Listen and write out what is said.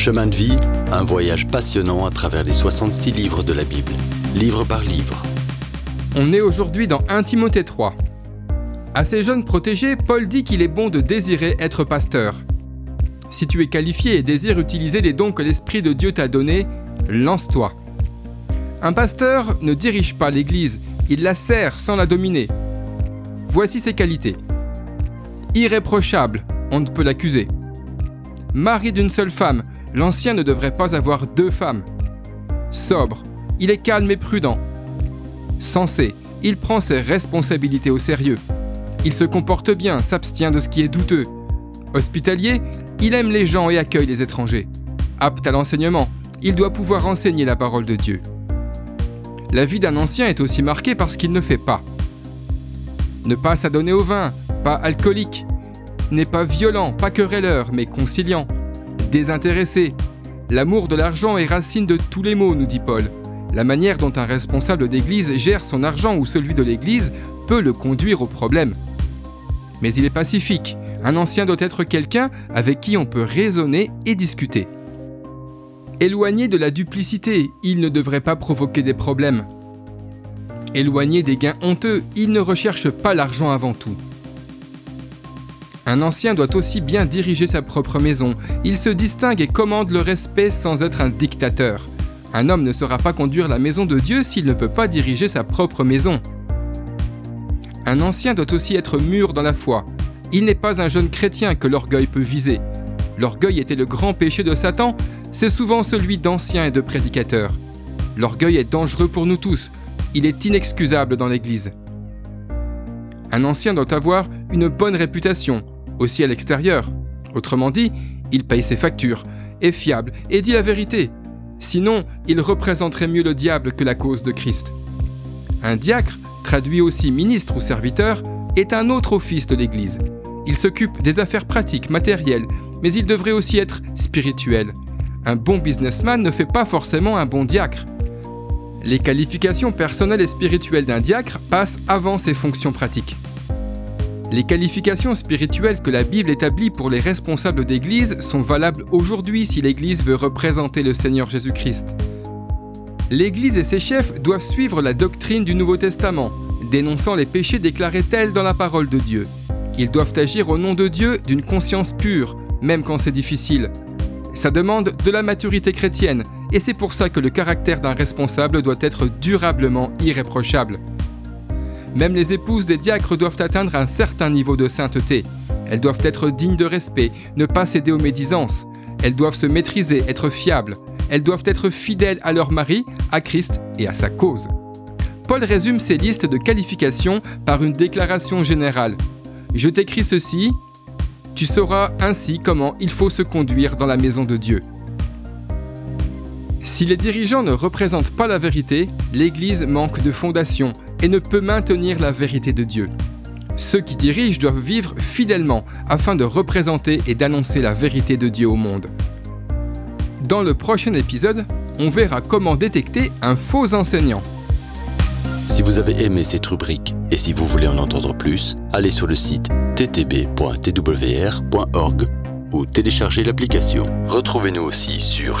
Chemin de vie, un voyage passionnant à travers les 66 livres de la Bible, livre par livre. On est aujourd'hui dans 1 Timothée 3. À ses jeunes protégés, Paul dit qu'il est bon de désirer être pasteur. Si tu es qualifié et désires utiliser les dons que l'Esprit de Dieu t'a donnés, lance-toi. Un pasteur ne dirige pas l'Église, il la sert sans la dominer. Voici ses qualités. Irréprochable, on ne peut l'accuser. Mari d'une seule femme, l'ancien ne devrait pas avoir deux femmes. Sobre, il est calme et prudent. Sensé, il prend ses responsabilités au sérieux. Il se comporte bien, s'abstient de ce qui est douteux. Hospitalier, il aime les gens et accueille les étrangers. Apte à l'enseignement, il doit pouvoir enseigner la parole de Dieu. La vie d'un ancien est aussi marquée par ce qu'il ne fait pas. Ne pas s'adonner au vin, pas alcoolique. N'est pas violent, pas querelleur, mais conciliant. Désintéressé. L'amour de l'argent est racine de tous les maux, nous dit Paul. La manière dont un responsable d'église gère son argent ou celui de l'église peut le conduire au problème. Mais il est pacifique. Un ancien doit être quelqu'un avec qui on peut raisonner et discuter. Éloigné de la duplicité, il ne devrait pas provoquer des problèmes. Éloigné des gains honteux, il ne recherche pas l'argent avant tout. Un ancien doit aussi bien diriger sa propre maison. Il se distingue et commande le respect sans être un dictateur. Un homme ne saura pas conduire la maison de Dieu s'il ne peut pas diriger sa propre maison. Un ancien doit aussi être mûr dans la foi. Il n'est pas un jeune chrétien que l'orgueil peut viser. L'orgueil était le grand péché de Satan, c'est souvent celui d'anciens et de prédicateurs. L'orgueil est dangereux pour nous tous, il est inexcusable dans l'Église. Un ancien doit avoir une bonne réputation, aussi à l'extérieur. Autrement dit, il paye ses factures, est fiable et dit la vérité. Sinon, il représenterait mieux le diable que la cause de Christ. Un diacre, traduit aussi ministre ou serviteur, est un autre office de l'Église. Il s'occupe des affaires pratiques, matérielles, mais il devrait aussi être spirituel. Un bon businessman ne fait pas forcément un bon diacre. Les qualifications personnelles et spirituelles d'un diacre passent avant ses fonctions pratiques. Les qualifications spirituelles que la Bible établit pour les responsables d'Église sont valables aujourd'hui si l'Église veut représenter le Seigneur Jésus-Christ. L'Église et ses chefs doivent suivre la doctrine du Nouveau Testament, dénonçant les péchés déclarés tels dans la parole de Dieu. Ils doivent agir au nom de Dieu d'une conscience pure, même quand c'est difficile. Ça demande de la maturité chrétienne, et c'est pour ça que le caractère d'un responsable doit être durablement irréprochable. Même les épouses des diacres doivent atteindre un certain niveau de sainteté. Elles doivent être dignes de respect, ne pas céder aux médisances. Elles doivent se maîtriser, être fiables. Elles doivent être fidèles à leur mari, à Christ et à sa cause. Paul résume ces listes de qualifications par une déclaration générale. Je t'écris ceci, tu sauras ainsi comment il faut se conduire dans la maison de Dieu. Si les dirigeants ne représentent pas la vérité, l'Église manque de fondation et ne peut maintenir la vérité de Dieu. Ceux qui dirigent doivent vivre fidèlement afin de représenter et d'annoncer la vérité de Dieu au monde. Dans le prochain épisode, on verra comment détecter un faux enseignant. Si vous avez aimé cette rubrique et si vous voulez en entendre plus, allez sur le site ttb.twr.org ou téléchargez l'application. Retrouvez-nous aussi sur